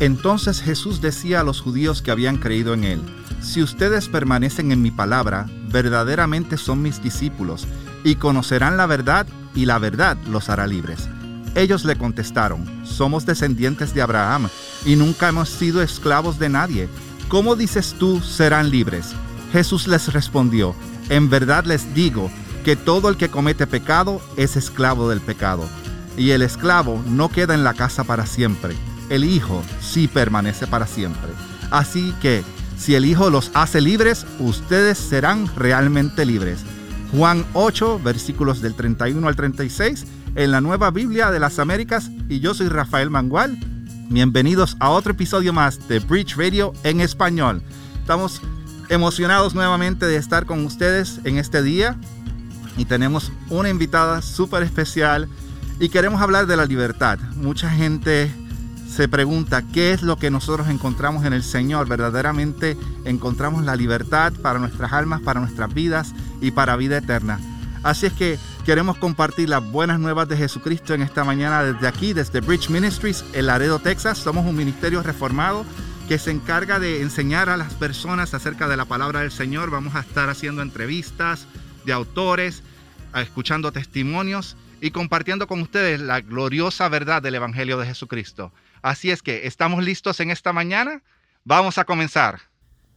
Entonces Jesús decía a los judíos que habían creído en él, Si ustedes permanecen en mi palabra, verdaderamente son mis discípulos, y conocerán la verdad, y la verdad los hará libres. Ellos le contestaron, Somos descendientes de Abraham, y nunca hemos sido esclavos de nadie. ¿Cómo dices tú serán libres? Jesús les respondió, En verdad les digo, que todo el que comete pecado es esclavo del pecado, y el esclavo no queda en la casa para siempre el Hijo sí permanece para siempre. Así que, si el Hijo los hace libres, ustedes serán realmente libres. Juan 8, versículos del 31 al 36, en la Nueva Biblia de las Américas, y yo soy Rafael Mangual. Bienvenidos a otro episodio más de Bridge Radio en español. Estamos emocionados nuevamente de estar con ustedes en este día y tenemos una invitada súper especial y queremos hablar de la libertad. Mucha gente se pregunta qué es lo que nosotros encontramos en el Señor. Verdaderamente encontramos la libertad para nuestras almas, para nuestras vidas y para vida eterna. Así es que queremos compartir las buenas nuevas de Jesucristo en esta mañana desde aquí, desde Bridge Ministries, en Laredo, Texas. Somos un ministerio reformado que se encarga de enseñar a las personas acerca de la palabra del Señor. Vamos a estar haciendo entrevistas de autores, escuchando testimonios y compartiendo con ustedes la gloriosa verdad del Evangelio de Jesucristo. Así es que, ¿estamos listos en esta mañana? Vamos a comenzar.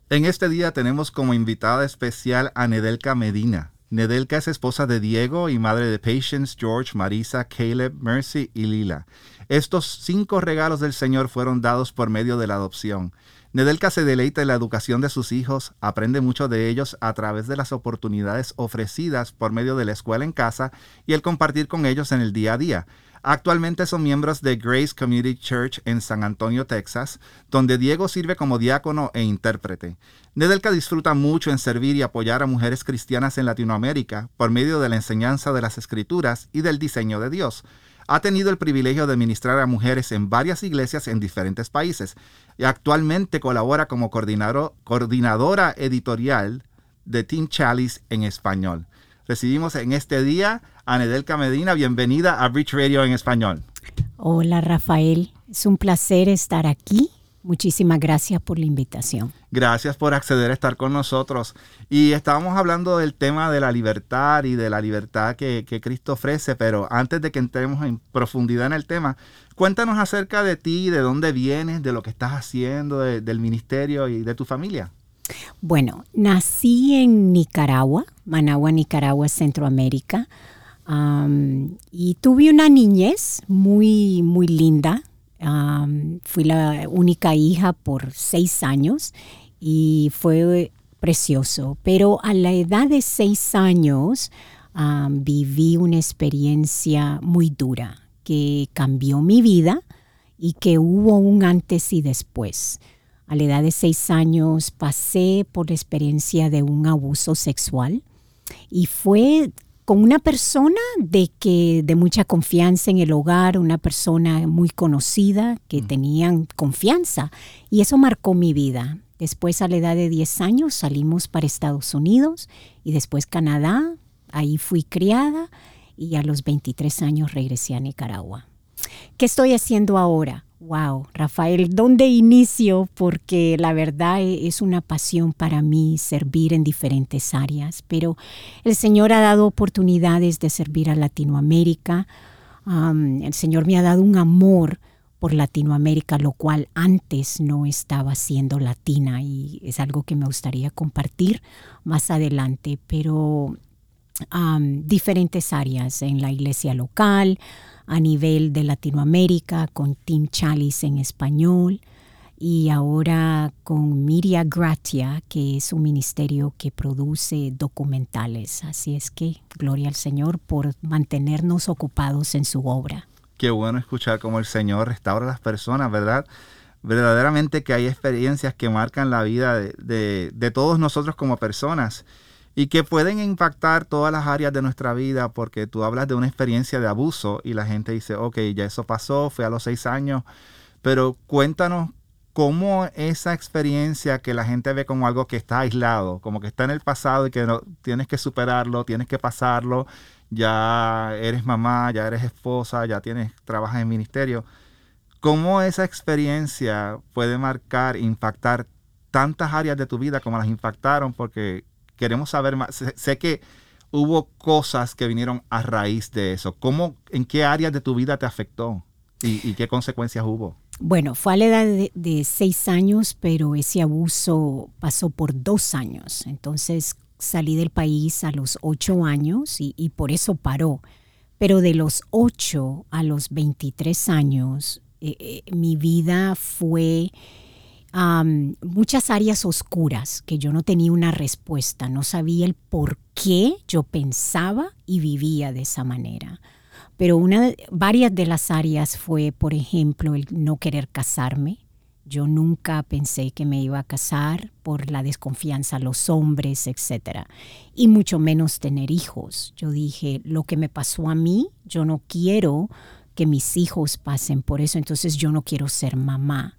En este día tenemos como invitada especial a Nedelka Medina. Nedelka es esposa de Diego y madre de Patience, George, Marisa, Caleb, Mercy y Lila. Estos cinco regalos del Señor fueron dados por medio de la adopción. Nedelka se deleita en la educación de sus hijos, aprende mucho de ellos a través de las oportunidades ofrecidas por medio de la escuela en casa y el compartir con ellos en el día a día. Actualmente son miembros de Grace Community Church en San Antonio, Texas, donde Diego sirve como diácono e intérprete. Nedelka disfruta mucho en servir y apoyar a mujeres cristianas en Latinoamérica por medio de la enseñanza de las escrituras y del diseño de Dios. Ha tenido el privilegio de ministrar a mujeres en varias iglesias en diferentes países y actualmente colabora como coordinadora editorial de Team Chalice en español. Recibimos en este día a Nedelka Medina. Bienvenida a Bridge Radio en español. Hola Rafael, es un placer estar aquí. Muchísimas gracias por la invitación. Gracias por acceder a estar con nosotros. Y estábamos hablando del tema de la libertad y de la libertad que, Cristo ofrece, pero antes de que entremos en profundidad en el tema, cuéntanos acerca de ti, de dónde vienes, de lo que estás haciendo, del ministerio y de tu familia. Bueno, nací en Nicaragua, Managua, Nicaragua, Centroamérica, y tuve una niñez muy, muy linda. fui la única hija por seis años y fue precioso. Pero a la edad de seis años viví una experiencia muy dura que cambió mi vida y que hubo un antes y después. A la edad de seis años pasé por la experiencia de un abuso sexual y fue con una persona de que de mucha confianza en el hogar, una persona muy conocida que mm. tenían confianza y eso marcó mi vida. Después a la edad de 10 años salimos para Estados Unidos y después Canadá, ahí fui criada y a los 23 años regresé a Nicaragua. ¿Qué estoy haciendo ahora? Wow, Rafael, ¿dónde inicio? Porque la verdad e, es una pasión para mí servir en diferentes áreas, pero el Señor ha dado oportunidades de servir a Latinoamérica. el Señor me ha dado un amor por Latinoamérica, lo cual antes no estaba siendo latina y es algo que me gustaría compartir más adelante, pero diferentes áreas en la iglesia local, a nivel de Latinoamérica con Team Chalice en español y ahora con Miria Gratia, que es un ministerio que produce documentales. Así es que gloria al Señor por mantenernos ocupados en su obra. Qué bueno escuchar cómo el Señor restaura a las personas, ¿verdad? Verdaderamente que hay experiencias que marcan la vida de, de todos nosotros como personas y que pueden impactar todas las áreas de nuestra vida porque tú hablas de una experiencia de abuso y la gente dice, ok, ya eso pasó, fue a los seis años, pero cuéntanos cómo esa experiencia que la gente ve como algo que está aislado, como que está en el pasado y que no, tienes que superarlo, tienes que pasarlo, ya eres mamá, ya eres esposa, ya tienes, trabajas en ministerio. ¿Cómo esa experiencia puede marcar, impactar tantas áreas de tu vida como las impactaron? Porque queremos saber más. Sé, que hubo cosas que vinieron a raíz de eso. ¿Cómo, ¿En qué áreas de tu vida te afectó? ¿Y, qué consecuencias hubo? Bueno, fue a la edad de, seis años, pero ese abuso pasó por dos años. Entonces salí del país a los ocho años y, por eso paró. Pero de los ocho a los 23 años, eh, eh, mi vida fue muchas áreas oscuras que yo no tenía una respuesta, no sabía el por qué yo pensaba y vivía de esa manera. Pero una, varias de las áreas fue, por ejemplo, el no querer casarme. Yo nunca pensé que me iba a casar por la desconfianza a los hombres, etc. Y mucho menos tener hijos. Yo dije, lo que me pasó a mí, yo no quiero que mis hijos pasen por eso, entonces yo no quiero ser mamá.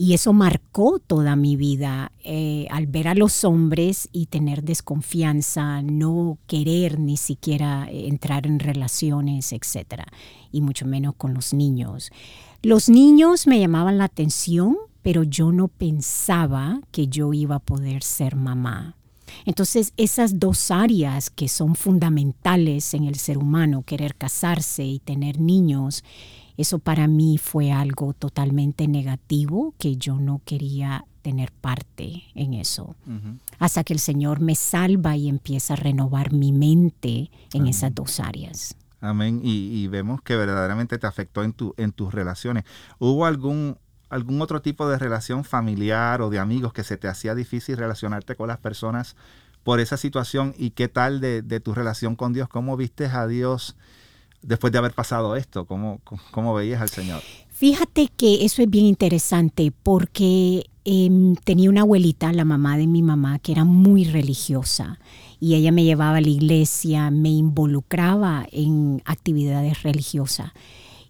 Y eso marcó toda mi vida, eh, al ver a los hombres y tener desconfianza, no querer ni siquiera entrar en relaciones, etc. Y mucho menos con los niños. Los niños me llamaban la atención, pero yo no pensaba que yo iba a poder ser mamá. Entonces, esas dos áreas que son fundamentales en el ser humano, querer casarse y tener niños, eso para mí fue algo totalmente negativo que yo no quería tener parte en eso. Hasta que el Señor me salva y empieza a renovar mi mente en esas dos áreas. Amén. Y, vemos que verdaderamente te afectó en, tu, en tus relaciones. ¿Hubo algún, algún otro tipo de relación familiar o de amigos que se te hacía difícil relacionarte con las personas por esa situación? ¿Y qué tal de, de tu relación con Dios? ¿Cómo viste a Dios? Después de haber pasado esto? ¿Cómo, cómo veías al Señor? Fíjate que eso es bien interesante porque em, tenía una abuelita, la mamá de mi mamá, que era muy religiosa y ella me llevaba a la iglesia, me involucraba en actividades religiosas.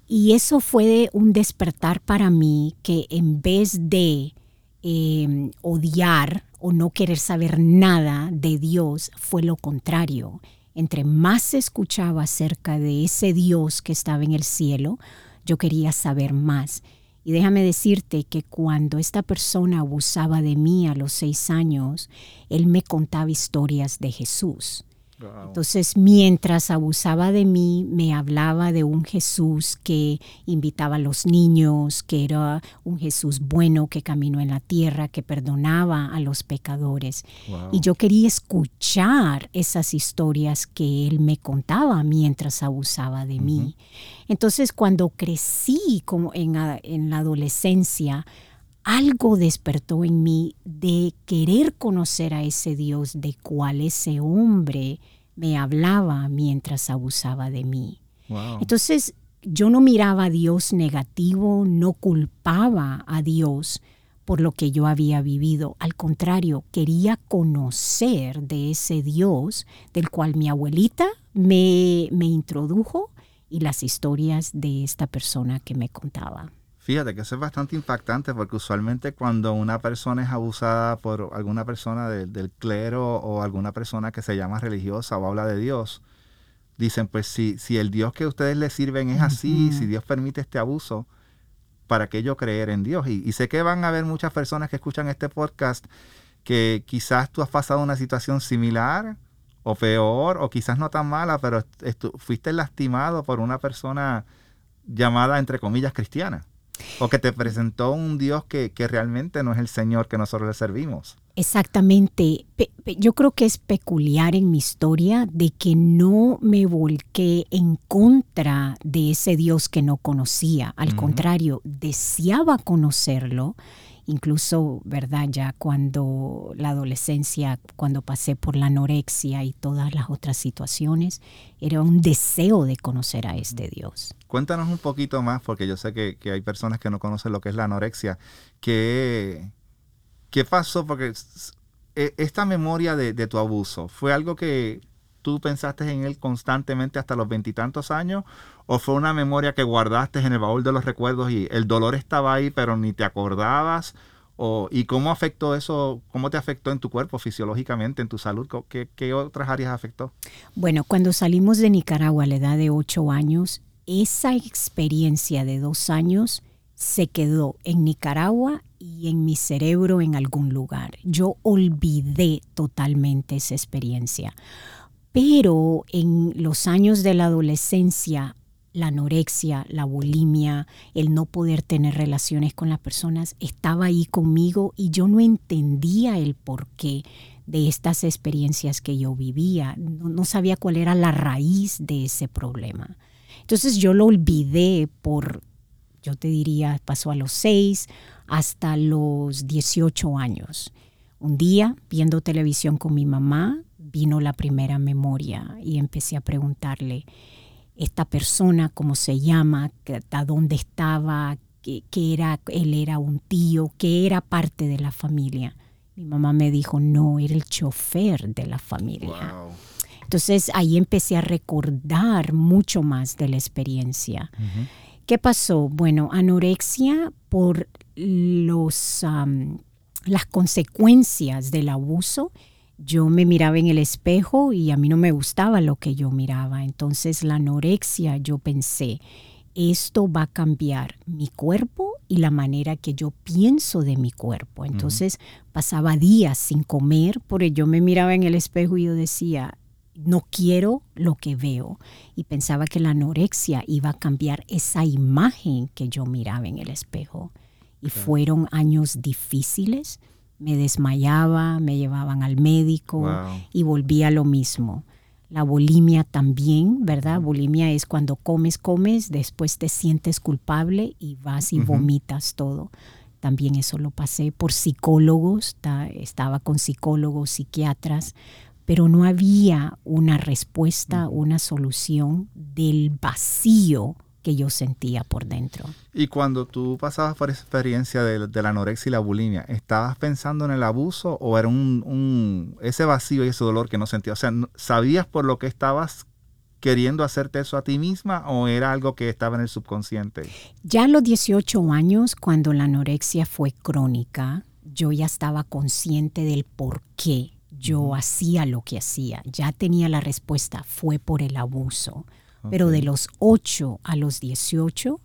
Y eso fue un despertar para mí que en vez de em, odiar o no querer saber nada de Dios, fue lo contrario entre más escuchaba acerca de ese Dios que estaba en el cielo, yo quería saber más. Y déjame decirte que cuando esta persona abusaba de mí a los seis años, él me contaba historias de Jesús. Entonces, mientras abusaba de mí, me hablaba de un Jesús que invitaba a los niños, que era un Jesús bueno que caminó en la tierra, que perdonaba a los pecadores. Y yo quería escuchar esas historias que él me contaba mientras abusaba de mí. Entonces, cuando crecí como en, en la adolescencia, algo despertó en mí de querer conocer a ese Dios de cual ese hombre me hablaba mientras abusaba de mí. Entonces yo no miraba a Dios negativo, no culpaba a Dios por lo que yo había vivido. Al contrario, quería conocer de ese Dios del cual mi abuelita me, me introdujo y las historias de esta persona que me contaba. Fíjate que eso es bastante impactante porque usualmente cuando una persona es abusada por alguna persona del clero o alguna persona que se llama religiosa o habla de Dios, dicen, pues si, si el Dios que ustedes le sirven es así, si Dios permite este abuso, ¿para qué yo creer en Dios? Y, sé que van a haber muchas personas que escuchan este podcast que quizás tú has pasado una situación similar o peor o quizás no tan mala, pero fuiste lastimado por una persona llamada entre comillas cristiana. O que te presentó un Dios que, realmente no es el Señor que nosotros le servimos. Exactamente. yo creo que es peculiar en mi historia de que no me volqué en contra de ese Dios que no conocía. Al contrario, deseaba conocerlo incluso, ¿verdad? Ya cuando la adolescencia, cuando pasé por la anorexia y todas las otras situaciones, era un deseo de conocer a este Dios. Cuéntanos un poquito más, porque yo sé que, hay personas que no conocen lo que es la anorexia. ¿Qué, qué pasó? Porque e, esta memoria de, de tu abuso, ¿fue algo que tú pensaste en él constantemente hasta los veintitantos años? ¿O fue una memoria que guardaste en el baúl de los recuerdos y el dolor estaba ahí, pero ni te acordabas? O, ¿Y cómo afectó eso? ¿Cómo te afectó en tu cuerpo fisiológicamente, en tu salud? ¿Qué, qué otras áreas afectó? Bueno, cuando salimos de Nicaragua a la edad de ocho años, esa experiencia de dos años se quedó en Nicaragua y en mi cerebro en algún lugar. Yo olvidé totalmente esa experiencia. Pero en los años de la adolescencia, la anorexia, la bulimia, el no poder tener relaciones con las personas, estaba ahí conmigo y yo no entendía el porqué de estas experiencias que yo vivía. No, sabía cuál era la raíz de ese problema. Entonces yo lo olvidé por yo te diría, pasó a los 6 hasta los 18 años. Un día, viendo televisión con mi mamá, vino la primera memoria y empecé a preguntarle, esta persona, cómo se llama, a dónde estaba, que, era, él era un tío, que era parte de la familia. Mi mamá me dijo, no, era el chofer de la familia. Entonces ahí empecé a recordar mucho más de la experiencia. ¿Qué pasó? Bueno, anorexia por los, las consecuencias del abuso. Yo me miraba en el espejo y a mí no me gustaba lo que yo miraba. Entonces la anorexia, yo pensé, esto va a cambiar mi cuerpo y la manera que yo pienso de mi cuerpo. Entonces pasaba días sin comer porque yo me miraba en el espejo y yo decía, no quiero lo que veo y pensaba que la anorexia iba a cambiar esa imagen que yo miraba en el espejo. Y fueron años difíciles, me desmayaba, me llevaban al médico y volvía lo mismo. La bulimia también, ¿verdad? Bulimia es cuando comes, comes, después te sientes culpable y vas y vomitas todo. También eso lo pasé por psicólogos, estaba con psicólogos, psiquiatras, pero no había una respuesta, una solución del vacío que yo sentía por dentro. Y cuando tú pasabas por esa experiencia de, la anorexia y la bulimia, ¿estabas pensando en el abuso o era un, ese vacío y ese dolor que no sentías? O sea, ¿sabías por lo que estabas queriendo hacerte eso a ti misma o era algo que estaba en el subconsciente? Ya a los 18 años, cuando la anorexia fue crónica, yo ya estaba consciente del por qué yo hacía lo que hacía. Ya tenía la respuesta, fue por el abuso. Pero de los 8 a los 18,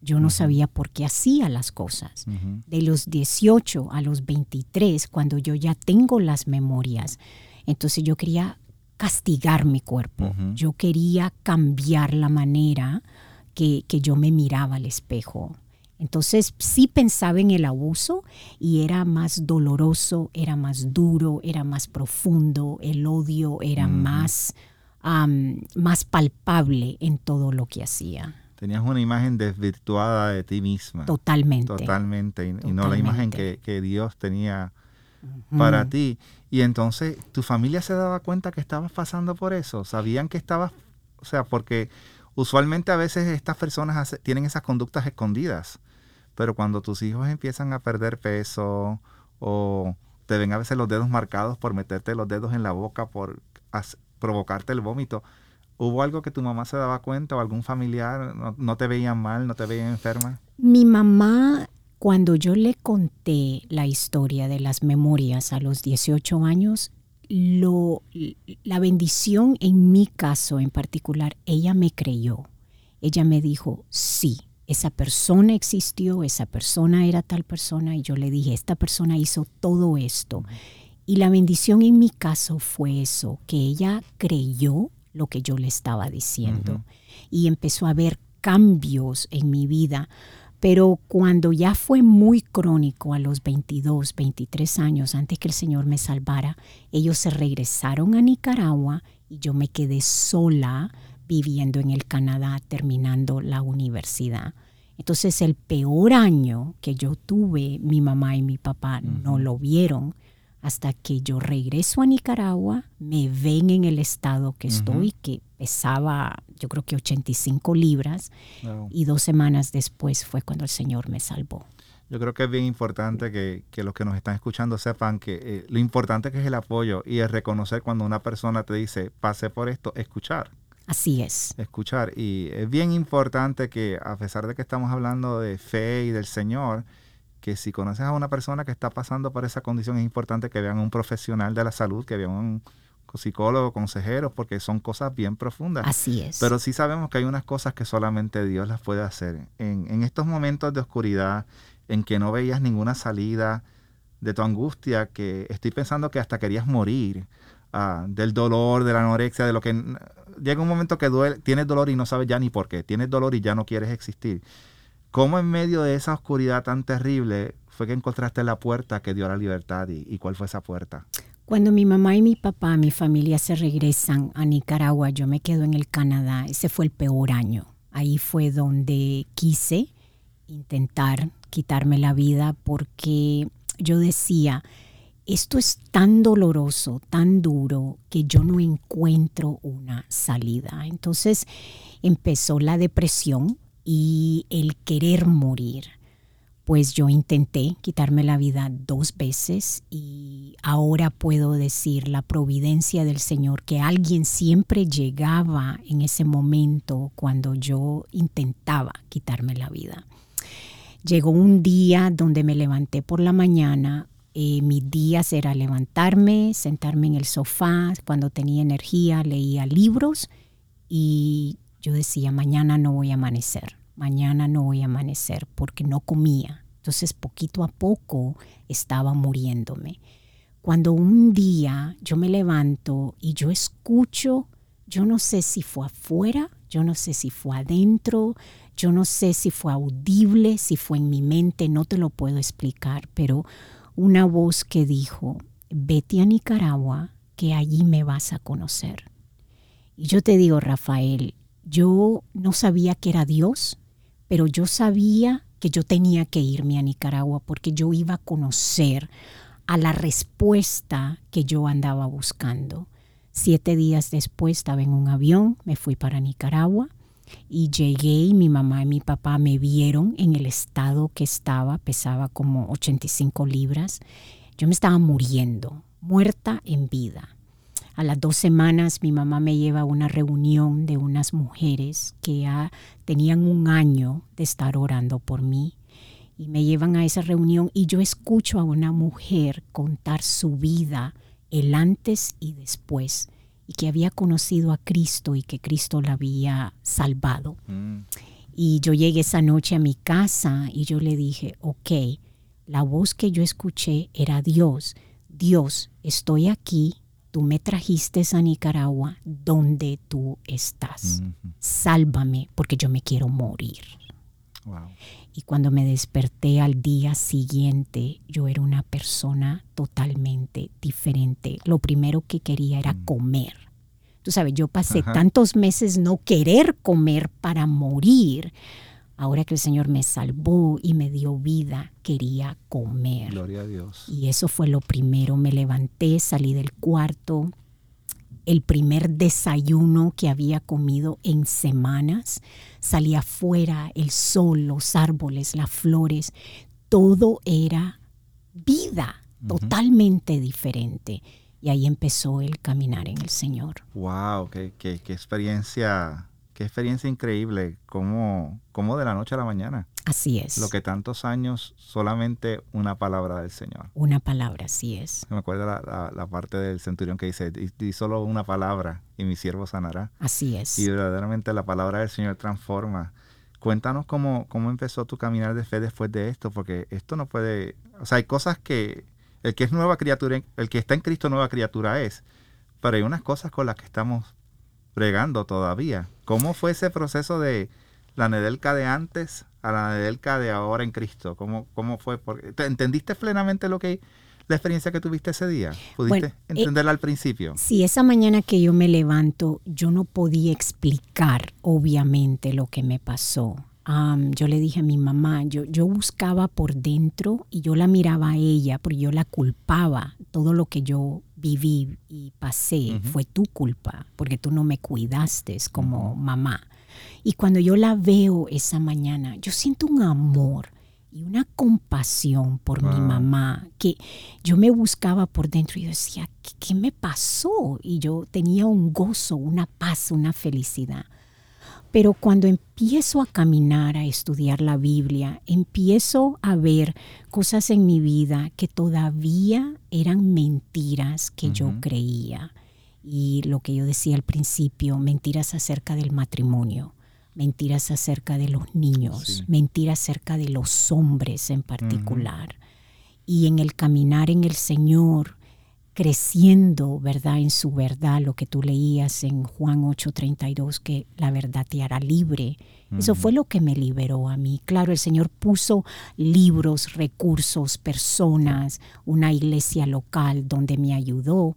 yo no sabía por qué hacía las cosas. De los 18 a los 23, cuando yo ya tengo las memorias, entonces yo quería castigar mi cuerpo. Yo quería cambiar la manera que, que yo me miraba al espejo. Entonces sí pensaba en el abuso y era más doloroso, era más duro, era más profundo, el odio era más, más palpable en todo lo que hacía. Tenías una imagen desvirtuada de ti misma. Totalmente. Totalmente. Y, no la imagen que, Dios tenía para ti. Y entonces, ¿tu familia se daba cuenta que estabas pasando por eso? ¿Sabían que estabas, o sea, porque usualmente a veces estas personas tienen esas conductas escondidas? Pero cuando tus hijos empiezan a perder peso o te ven a veces los dedos marcados por meterte los dedos en la boca, por provocarte el vómito, ¿hubo algo que tu mamá se daba cuenta o algún familiar no, te veían mal, no te veían enferma? Mi mamá, cuando yo le conté la historia de las memorias a los 18 años, lo, la bendición en mi caso en particular, ella me creyó. Ella me dijo, sí, esa persona existió, esa persona era tal persona y yo le dije, esta persona hizo todo esto. Y la bendición en mi caso fue eso, que ella creyó lo que yo le estaba diciendo y empezó a ver cambios en mi vida. Pero cuando ya fue muy crónico, a los 22, 23 años, antes que el Señor me salvara, ellos se regresaron a Nicaragua y yo me quedé sola viviendo en el Canadá terminando la universidad. Entonces el peor año que yo tuve, mi mamá y mi papá no lo vieron hasta que yo regreso a Nicaragua, me ven en el estado que estoy, que pesaba yo creo que 85 libras, y dos semanas después fue cuando el Señor me salvó. Yo creo que es bien importante que, los que nos están escuchando sepan que eh, lo importante que es el apoyo y el reconocer cuando una persona te dice, pase por esto, escuchar. Así es. Escuchar. Y es bien importante que a pesar de que estamos hablando de fe y del Señor, que si conoces a una persona que está pasando por esa condición, es importante que vean un profesional de la salud, que vean psicólogos, consejeros, porque son cosas bien profundas. Así es. Pero sí sabemos que hay unas cosas que solamente Dios las puede hacer. En, en estos momentos de oscuridad, en que no veías ninguna salida de tu angustia, que estoy pensando que hasta querías morir, ah, del dolor, de la anorexia, de lo que... Llega un momento que duele, tienes dolor y no sabes ya ni por qué, tienes dolor y ya no quieres existir. ¿Cómo en medio de esa oscuridad tan terrible fue que encontraste la puerta que dio la libertad y, cuál fue esa puerta? Cuando mi mamá y mi papá, mi familia se regresan a Nicaragua, yo me quedo en el Canadá. Ese fue el peor año. Ahí fue donde quise intentar quitarme la vida porque yo decía, esto es tan doloroso, tan duro, que yo no encuentro una salida. Entonces empezó la depresión y el querer morir pues yo intenté quitarme la vida dos veces y ahora puedo decir la providencia del Señor, que alguien siempre llegaba en ese momento cuando yo intentaba quitarme la vida. Llegó un día donde me levanté por la mañana, eh, mis días era levantarme, sentarme en el sofá, cuando tenía energía leía libros y yo decía, mañana no voy a amanecer mañana no voy a amanecer porque no comía. Entonces poquito a poco estaba muriéndome. Cuando un día yo me levanto y yo escucho, yo no sé si fue afuera, yo no sé si fue adentro, yo no sé si fue audible, si fue en mi mente, no te lo puedo explicar, pero una voz que dijo, vete a Nicaragua, que allí me vas a conocer. Y yo te digo, Rafael, yo no sabía que era Dios, pero yo sabía que yo tenía que irme a Nicaragua porque yo iba a conocer a la respuesta que yo andaba buscando. Siete días después estaba en un avión, me fui para Nicaragua y llegué y mi mamá y mi papá me vieron en el estado que estaba, pesaba como 85 libras. Yo me estaba muriendo, muerta en vida. A las dos semanas mi mamá me lleva a una reunión de unas mujeres que ya tenían un año de estar orando por mí. Y me llevan a esa reunión y yo escucho a una mujer contar su vida, el antes y después, y que había conocido a Cristo y que Cristo la había salvado. Mm. Y yo llegué esa noche a mi casa y yo le dije, ok, la voz que yo escuché era Dios. Dios, estoy aquí, tú me trajiste a Nicaragua donde tú estás. Sálvame porque yo me quiero morir. Y cuando me desperté al día siguiente, yo era una persona totalmente diferente. Lo primero que quería era mm. comer. Tú sabes, yo pasé tantos meses no querer comer para morir Ahora que el Señor me salvó y me dio vida, quería comer. Gloria a Dios. Y eso fue lo primero. Me levanté, salí del cuarto. El primer desayuno que había comido en semanas. Salí afuera, el sol, los árboles, las flores. Todo era vida, totalmente diferente. Y ahí empezó el caminar en el Señor. ¡Wow! ¡Qué, qué, qué experiencia Qué experiencia increíble, como, como de la noche a la mañana. Así es. Lo que tantos años, solamente una palabra del Señor. Una palabra, así es. Me acuerdo la, la, parte del centurión que dice, di, solo una palabra y mi siervo sanará. Así es. Y verdaderamente la palabra del Señor transforma. Cuéntanos cómo, cómo empezó tu caminar de fe después de esto, porque esto no puede, o sea, hay cosas que el que es nueva criatura, el que está en Cristo nueva criatura es, pero hay unas cosas con las que estamos bregando todavía. ¿Cómo fue ese proceso de la Nedelka de antes a la Nedelka de ahora en Cristo? ¿Cómo, cómo fue? ¿Entendiste plenamente lo que la experiencia que tuviste ese día? ¿Pudiste eh, entenderla al principio? Sí, esa mañana que yo me levanto, yo no podía explicar, obviamente, lo que me pasó. yo le dije a mi mamá, yo, yo buscaba por dentro y yo la miraba a ella porque yo la culpaba todo lo que yo viví y pasé fue tu culpa, porque tú no me cuidaste como mamá. Y cuando yo la veo esa mañana, yo siento un amor y una compasión por mi mamá, que yo me buscaba por dentro y yo decía, ¿qué, me pasó? Y yo tenía un gozo, una paz, una felicidad. Pero cuando empiezo a caminar, a estudiar la Biblia, empiezo a ver cosas en mi vida que todavía eran mentiras que yo creía. Y lo que yo decía al principio, mentiras acerca del matrimonio, mentiras acerca de los niños, mentiras acerca de los hombres en particular. Y en el caminar en el Señor, creciendo, ¿verdad? En su verdad, lo que tú leías en Juan 8:32, que la verdad te hará libre. Eso fue lo que me liberó a mí. Claro, el Señor puso libros, recursos, personas, una iglesia local donde me ayudó,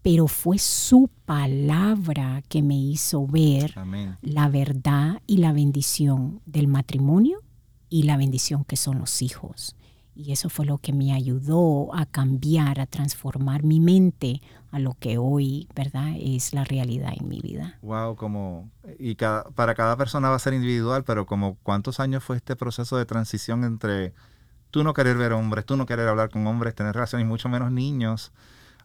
pero fue su palabra que me hizo ver la verdad y la bendición del matrimonio y la bendición que son los hijos. Y eso fue lo que me ayudó a cambiar, a transformar mi mente a lo que hoy, ¿verdad?, es la realidad en mi vida. Wow, como y cada, para cada persona va a ser individual, pero como cuántos años fue este proceso de transición entre tú no querer ver hombres, tú no querer hablar con hombres, tener relaciones, mucho menos niños,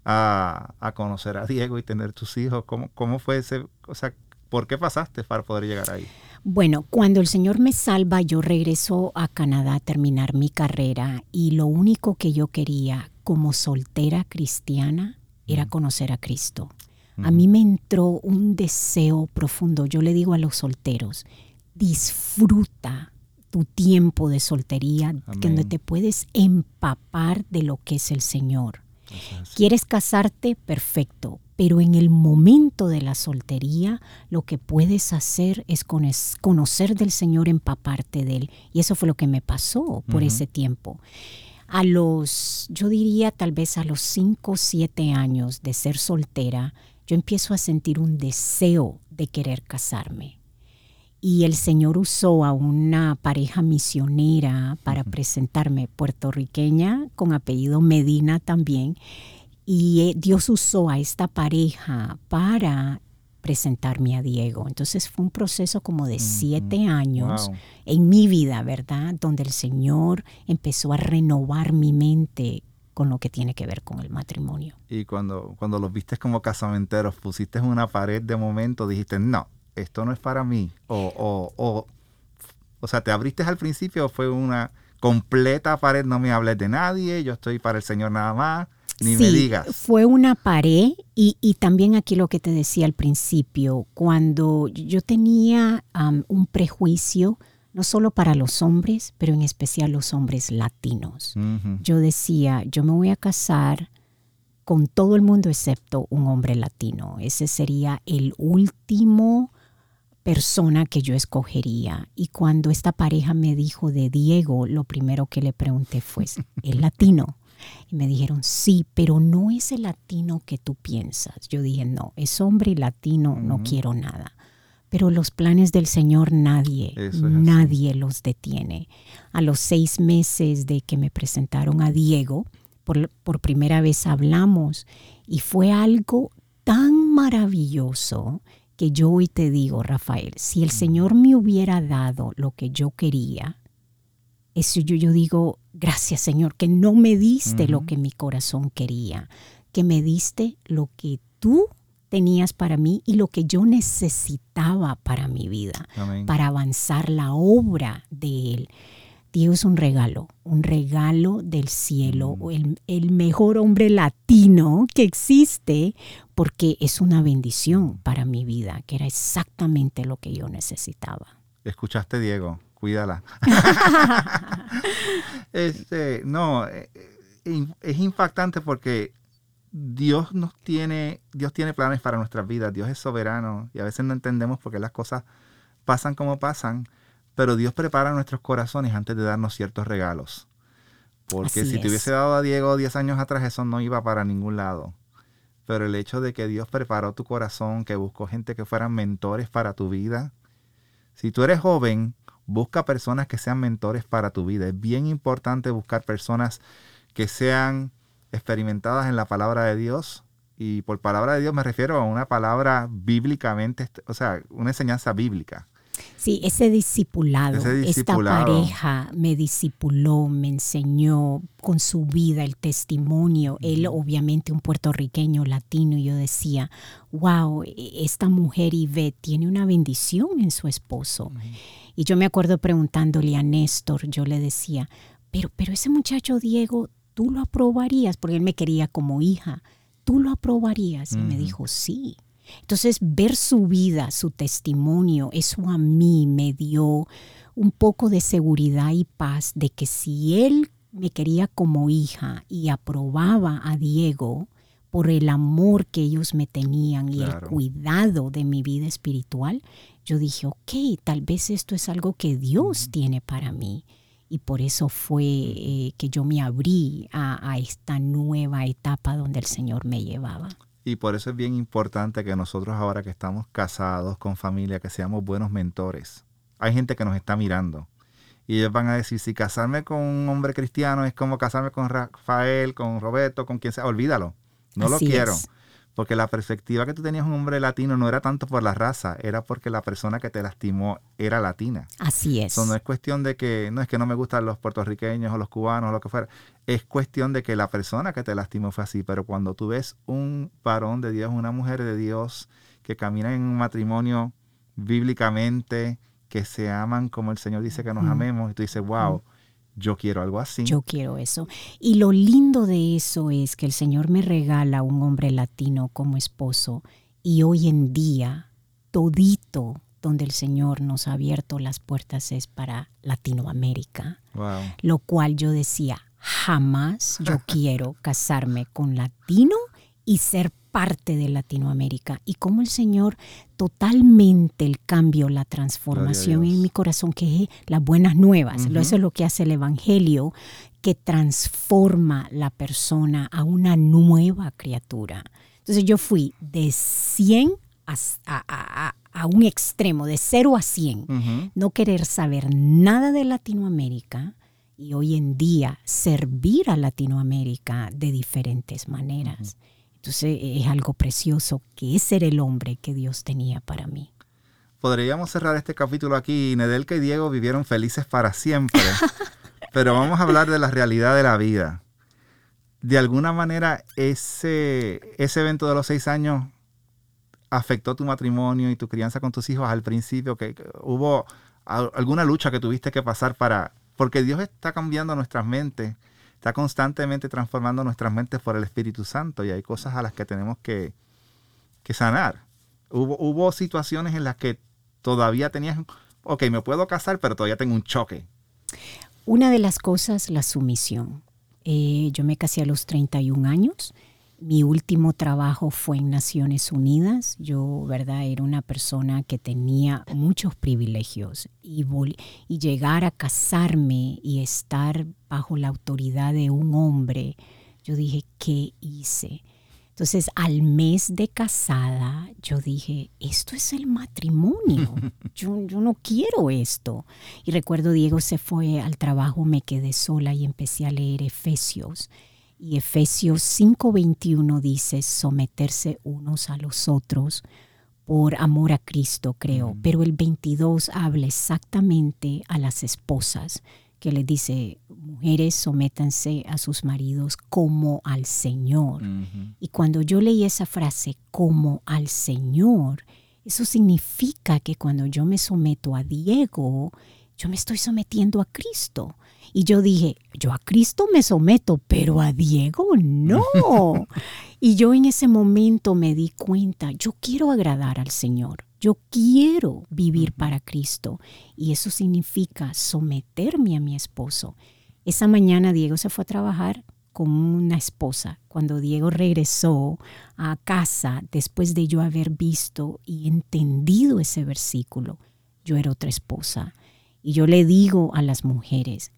a, conocer a Diego y tener tus hijos? ¿Cómo, ¿Cómo fue ese, o sea, por qué pasaste para poder llegar ahí? Bueno, cuando el Señor me salva, yo regreso a Canadá a terminar mi carrera y lo único que yo quería como soltera cristiana era conocer a Cristo. A mí me entró un deseo profundo. Yo le digo a los solteros, disfruta tu tiempo de soltería, donde te puedes empapar de lo que es el Señor. ¿Quieres casarte? Perfecto. Pero en el momento de la soltería, lo que puedes hacer es conocer del Señor, empaparte de Él. Y eso fue lo que me pasó por ese tiempo. A los, yo diría tal vez a los 5 o 7 años de ser soltera, yo empiezo a sentir un deseo de querer casarme y el Señor usó a una pareja misionera para presentarme, puertorriqueña, con apellido Medina también, y eh, Dios usó a esta pareja para presentarme a Diego. Entonces fue un proceso como de siete años en mi vida, ¿verdad? Donde el Señor empezó a renovar mi mente con lo que tiene que ver con el matrimonio. Y cuando, cuando los viste como casamenteros, pusiste una pared de momento, dijiste, no, esto no es para mí? O, o, o, o sea, ¿te abriste al principio o fue una completa pared? No me hables de nadie, yo estoy para el Señor nada más. Ni me digas. Fue una pared y, y, también aquí lo que te decía al principio, cuando yo tenía un prejuicio, no solo para los hombres, pero en especial los hombres latinos. Yo decía, yo me voy a casar con todo el mundo excepto un hombre latino. Ese sería el último persona que yo escogería. Y cuando esta pareja me dijo de Diego, lo primero que le pregunté fue, ¿es latino? Y me dijeron, sí, pero no es el latino que tú piensas. Yo dije, no, es hombre y latino, no quiero nada. Pero los planes del Señor nadie, nadie los detiene. A los seis meses de que me presentaron a Diego, por, por primera vez hablamos y fue algo tan maravilloso que yo hoy te digo, Rafael, si el Señor me hubiera dado lo que yo quería, eso yo, yo digo, gracias Señor, que no me diste lo que mi corazón quería, que me diste lo que tú tenías para mí y lo que yo necesitaba para mi vida, para avanzar la obra de Él. Dios es un regalo, un regalo del cielo, el, el, mejor hombre latino que existe, porque es una bendición para mi vida, que era exactamente lo que yo necesitaba. Escuchaste, Diego, cuídala. este, no, eh, eh, es impactante porque Dios nos tiene, Dios tiene planes para nuestras vidas, Dios es soberano y a veces no entendemos por qué las cosas pasan como pasan pero Dios prepara nuestros corazones antes de darnos ciertos regalos. Porque si te hubiese dado a Diego 10 años atrás, eso no iba para ningún lado. Pero el hecho de que Dios preparó tu corazón, que buscó gente que fueran mentores para tu vida. Si tú eres joven, busca personas que sean mentores para tu vida. Es bien importante buscar personas que sean experimentadas en la palabra de Dios. Y por palabra de Dios me refiero a una palabra bíblicamente, o sea, una enseñanza bíblica. Sí, ese discipulado, esta pareja me discipuló, me enseñó con su vida, el testimonio. Él obviamente un puertorriqueño latino y yo decía, wow, e, esta mujer Ivette tiene una bendición en su esposo. Y yo me acuerdo preguntándole a Néstor, yo le decía, pero, pero ese muchacho Diego, ¿tú lo aprobarías? Porque él me quería como hija ¿tú lo aprobarías? Y me dijo, sí. Entonces, ver su vida, su testimonio, eso a mí me dio un poco de seguridad y paz de que si él me quería como hija y aprobaba a Diego por el amor que ellos me tenían y el cuidado de mi vida espiritual, yo dije, ok, tal vez esto es algo que Dios tiene para mí. Y por eso fue eh, que yo me abrí a esta nueva etapa donde el Señor me llevaba. Y por eso es bien importante que nosotros ahora que estamos casados con familia, que seamos buenos mentores. Hay gente que nos está mirando. Y ellos van a decir, si casarme con un hombre cristiano es como casarme con Rafael, con Roberto, con quien sea, olvídalo. No lo quiero. Porque la perspectiva que tú tenías un hombre latino no era tanto por la raza, era porque la persona que te lastimó era latina. Así es. no es cuestión de que, no es que no me gustan los puertorriqueños o los cubanos o lo que fuera. Es cuestión de que la persona que te lastimó fue así. Pero cuando tú ves un varón de Dios, una mujer de Dios que camina en un matrimonio bíblicamente, que se aman como el Señor dice que nos amemos, y tú dices, wow yo quiero algo así. Yo quiero eso. Y lo lindo de eso es que el Señor me regala un hombre latino como esposo y hoy en día todito donde el Señor nos ha abierto las puertas es para Latinoamérica. Wow. Lo cual yo decía, jamás yo quiero casarme con latino y ser parte de Latinoamérica y cómo el Señor totalmente el cambio, la transformación en mi corazón, que es las buenas nuevas. Eso es lo que hace el Evangelio, que transforma la persona a una nueva criatura. Entonces yo fui de 100 a, un extremo, de 0 a 100. No querer saber nada de Latinoamérica y hoy en día servir a Latinoamérica de diferentes maneras. Entonces es algo precioso que es ser el hombre que Dios tenía para mí. Podríamos cerrar este capítulo aquí. Nedelka y Diego vivieron felices para siempre. pero vamos a hablar de la realidad de la vida. De alguna manera, ese, ese evento de los seis años afectó tu matrimonio y tu crianza con tus hijos al principio, que, hubo alguna lucha que tuviste que pasar para, porque Dios está cambiando nuestras mentes está constantemente transformando nuestras mentes por el Espíritu Santo y hay cosas a las que tenemos que, sanar. Hubo, hubo situaciones en las que todavía tenías, ok, me puedo casar, pero todavía tengo un choque. Una de las cosas, la sumisión. Eh, yo me casé a los 31 años mi último trabajo fue en Naciones Unidas. Yo, ¿verdad? Era una persona que tenía muchos privilegios y, y llegar a casarme y estar bajo la autoridad de un hombre, yo dije, ¿qué hice? Entonces, al mes de casada, yo dije, esto es el matrimonio. Yo, yo, no quiero esto. Y recuerdo, Diego se fue al trabajo, me quedé sola y empecé a leer Efesios. Y Efesios 5:21 dice someterse unos a los otros por amor a Cristo, creo. Pero el 22 habla exactamente a las esposas, que le dice, mujeres, sométanse a sus maridos como al Señor. Y cuando yo leí esa frase, como al Señor, eso significa que cuando yo me someto a Diego, yo me estoy sometiendo a Cristo. Y yo dije, yo a Cristo me someto, pero a Diego no. y yo en ese momento me di cuenta, yo quiero agradar al Señor, yo quiero vivir para Cristo. Y eso significa someterme a mi esposo. Esa mañana Diego se fue a trabajar con una esposa. Cuando Diego regresó a casa, después de yo haber visto y entendido ese versículo, yo era otra esposa. Y yo le digo a las mujeres,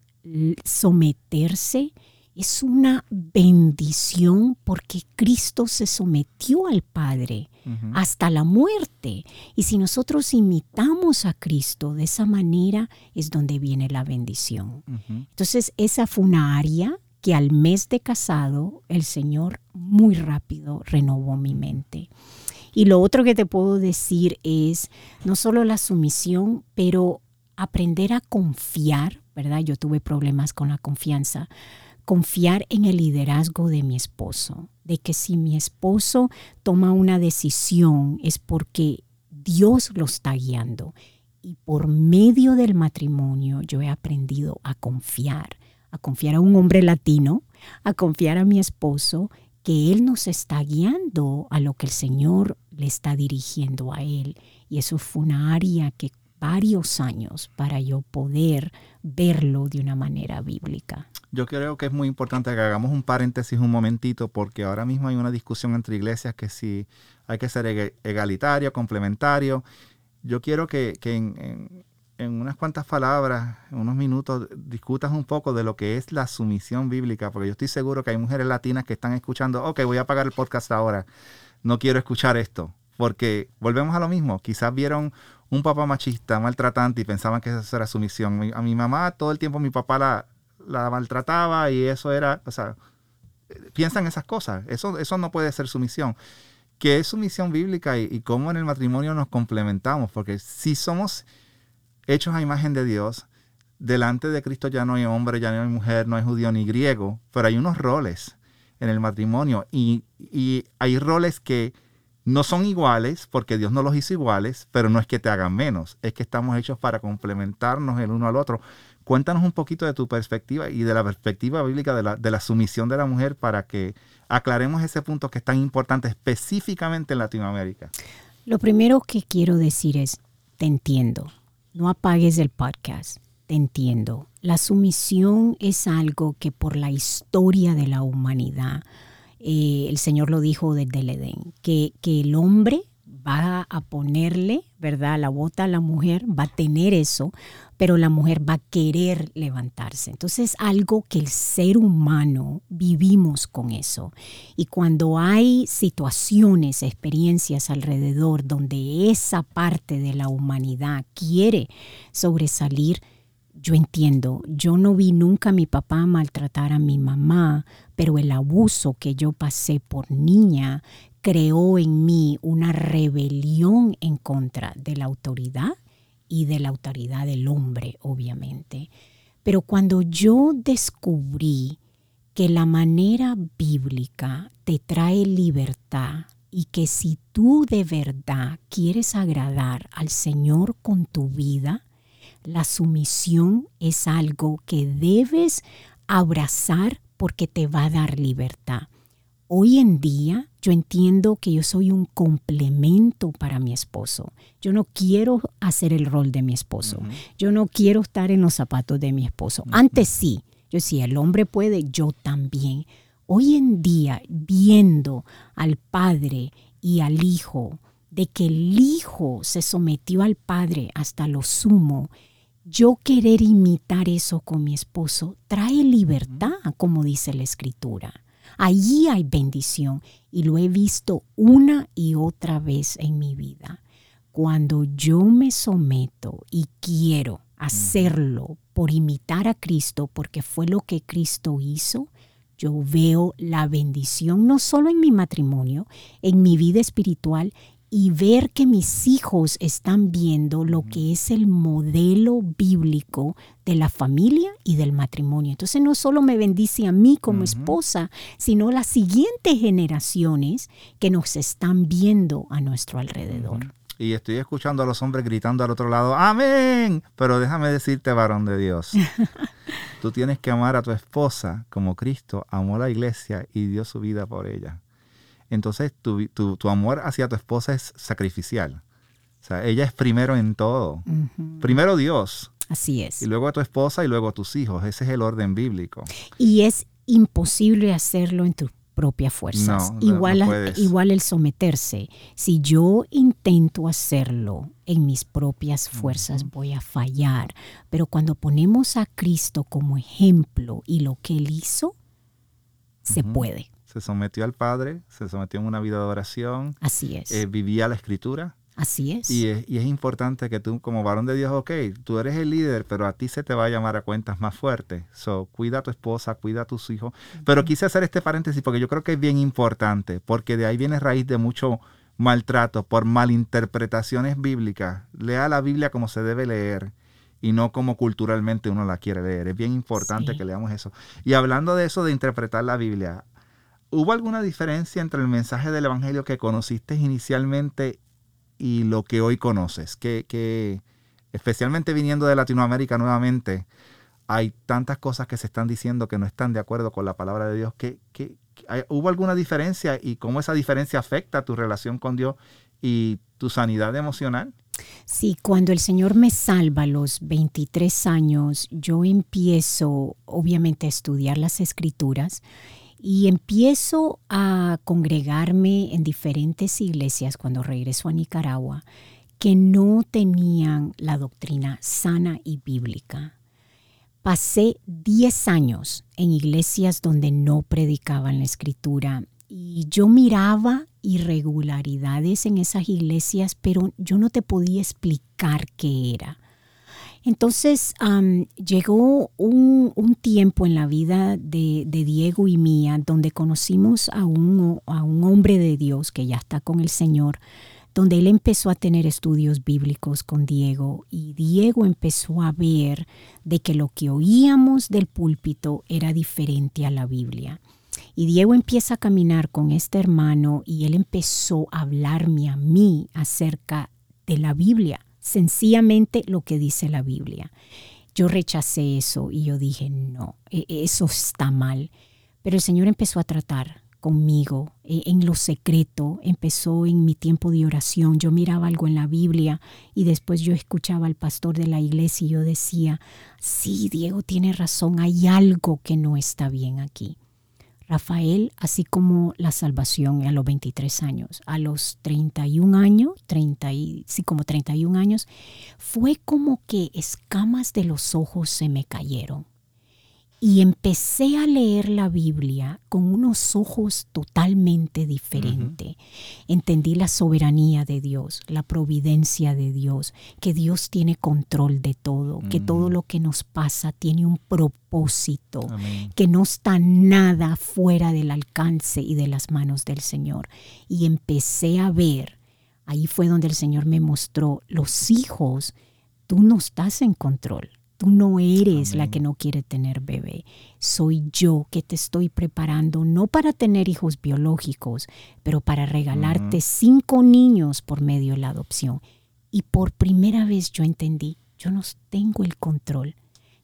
someterse es una bendición porque Cristo se sometió al Padre hasta la muerte. Y si nosotros imitamos a Cristo de esa manera, es donde viene la bendición. Entonces, esa fue una área que al mes de casado el Señor muy rápido renovó mi mente. Y lo otro que te puedo decir es no solo la sumisión, pero aprender a confiar ¿verdad? Yo tuve problemas con la confianza. Confiar en el liderazgo de mi esposo, de que si mi esposo toma una decisión es porque Dios lo está guiando. Y por medio del matrimonio yo he aprendido a confiar, a confiar a un hombre latino, a confiar a mi esposo, que Él nos está guiando a lo que el Señor le está dirigiendo a Él. Y eso fue una área que varios años para yo poder verlo de una manera bíblica. Yo creo que es muy importante que hagamos un paréntesis un momentito porque ahora mismo hay una discusión entre iglesias que si hay que ser egalitario, complementario. Yo quiero que, en, unas cuantas palabras, en unos minutos, discutas un poco de lo que es la sumisión bíblica, porque yo estoy seguro que hay mujeres latinas que están escuchando, ok, voy a apagar el podcast ahora, no quiero escuchar esto, porque volvemos a lo mismo, quizás vieron un papá machista, maltratante y pensaban que eso era sumisión. A mi mamá todo el tiempo mi papá la, la maltrataba y eso era, o sea, piensan esas cosas. Eso, eso no puede ser sumisión. ¿Qué es sumisión bíblica y, y cómo en el matrimonio nos complementamos? Porque si somos hechos a imagen de Dios, delante de Cristo ya no hay hombre, ya no hay mujer, no hay judío ni griego, pero hay unos roles en el matrimonio y, y hay roles que no son iguales porque Dios no los hizo iguales, pero no es que te hagan menos, es que estamos hechos para complementarnos el uno al otro. Cuéntanos un poquito de tu perspectiva y de la perspectiva bíblica de la, de la sumisión de la mujer para que aclaremos ese punto que es tan importante específicamente en Latinoamérica. Lo primero que quiero decir es, te entiendo, no apagues el podcast, te entiendo. La sumisión es algo que por la historia de la humanidad, eh, el Señor lo dijo desde el Edén, que, que el hombre va a ponerle, ¿verdad? La bota a la mujer, va a tener eso, pero la mujer va a querer levantarse. Entonces, algo que el ser humano vivimos con eso. Y cuando hay situaciones, experiencias alrededor donde esa parte de la humanidad quiere sobresalir, yo entiendo, yo no vi nunca a mi papá maltratar a mi mamá, pero el abuso que yo pasé por niña creó en mí una rebelión en contra de la autoridad y de la autoridad del hombre, obviamente. Pero cuando yo descubrí que la manera bíblica te trae libertad y que si tú de verdad quieres agradar al Señor con tu vida, la sumisión es algo que debes abrazar porque te va a dar libertad. Hoy en día yo entiendo que yo soy un complemento para mi esposo. Yo no quiero hacer el rol de mi esposo. Yo no quiero estar en los zapatos de mi esposo. Antes sí, yo sí, el hombre puede, yo también. Hoy en día, viendo al padre y al hijo, de que el hijo se sometió al padre hasta lo sumo yo querer imitar eso con mi esposo trae libertad, como dice la escritura. Allí hay bendición y lo he visto una y otra vez en mi vida. Cuando yo me someto y quiero hacerlo por imitar a Cristo, porque fue lo que Cristo hizo, yo veo la bendición no solo en mi matrimonio, en mi vida espiritual y ver que mis hijos están viendo lo que es el modelo bíblico de la familia y del matrimonio. Entonces no solo me bendice a mí como esposa, sino las siguientes generaciones que nos están viendo a nuestro alrededor. Y estoy escuchando a los hombres gritando al otro lado, amén. Pero déjame decirte, varón de Dios, tú tienes que amar a tu esposa como Cristo amó a la iglesia y dio su vida por ella entonces tu, tu, amor hacia tu esposa es sacrificial. O sea, ella es primero en todo. Primero Dios. Así es. Y luego a tu esposa y luego a tus hijos. Ese es el orden bíblico. Y es imposible hacerlo en tus propias fuerzas. igual, igual el someterse. Si yo intento hacerlo en mis propias fuerzas, voy a fallar. Pero cuando ponemos a Cristo como ejemplo y lo que Él hizo, se puede se sometió al Padre, se sometió en una vida de oración. Así es. Eh, vivía la escritura. Así es. Y, es. y, es. importante que tú, como varón de Dios, ok, tú eres el líder, pero a ti se te va a llamar a cuentas más fuertes. So, cuida a tu esposa, cuida a tus hijos. Pero quise hacer este paréntesis porque yo creo que es bien importante, porque de ahí viene raíz de mucho maltrato por malinterpretaciones bíblicas. Lea la Biblia como se debe leer y no como culturalmente uno la quiere leer. Es bien importante que leamos eso. Y hablando de eso de interpretar la Biblia, ¿Hubo alguna diferencia entre el mensaje del Evangelio que conociste inicialmente y lo que hoy conoces? Que, especialmente viniendo de Latinoamérica nuevamente, hay tantas cosas que se están diciendo que no están de acuerdo con la palabra de Dios. ¿Qué, hubo alguna diferencia y cómo esa diferencia afecta tu relación con Dios y tu sanidad emocional? Sí, cuando el Señor me salva a los 23 años, yo empiezo obviamente a estudiar las escrituras y empiezo a congregarme en diferentes iglesias cuando regreso a Nicaragua que no tenían la doctrina sana y bíblica. Pasé 10 años en iglesias donde no predicaban la escritura y yo miraba irregularidades en esas iglesias, pero yo no te podía explicar qué era. Entonces llegó un, tiempo en la vida de, Diego y mía donde conocimos a un, a un hombre de Dios que ya está con el Señor, donde él empezó a tener estudios bíblicos con Diego y Diego empezó a ver de que lo que oíamos del púlpito era diferente a la Biblia. Y Diego empieza a caminar con este hermano y él empezó a hablarme a mí acerca de la Biblia, sencillamente lo que dice la Biblia. Yo rechacé eso y yo dije, no, e-, eso está mal. Pero el Señor empezó a tratar conmigo eh, en lo secreto, empezó en mi tiempo de oración. Yo miraba algo en la Biblia y después yo escuchaba al pastor de la iglesia y yo decía, sí, Diego tiene razón, hay algo que no está bien aquí. Rafael, así como la salvación a los 23 años, a los 31 años, 30 y, sí, como 31 años, fue como que escamas de los ojos se me cayeron y empecé a leer la Biblia con unos ojos totalmente diferentes. Entendí la soberanía de Dios, la providencia de Dios, que Dios tiene control de todo, que todo lo que nos pasa tiene un propósito, que no está nada fuera del alcance y de las manos del Señor. Y empecé a ver, ahí fue donde el Señor me mostró, los hijos, tú no estás en control Tú no eres la que no quiere tener bebé. Soy yo que te estoy preparando no para tener hijos biológicos, pero para regalarte cinco niños por medio de la adopción. Y por primera vez yo entendí, yo no tengo el control.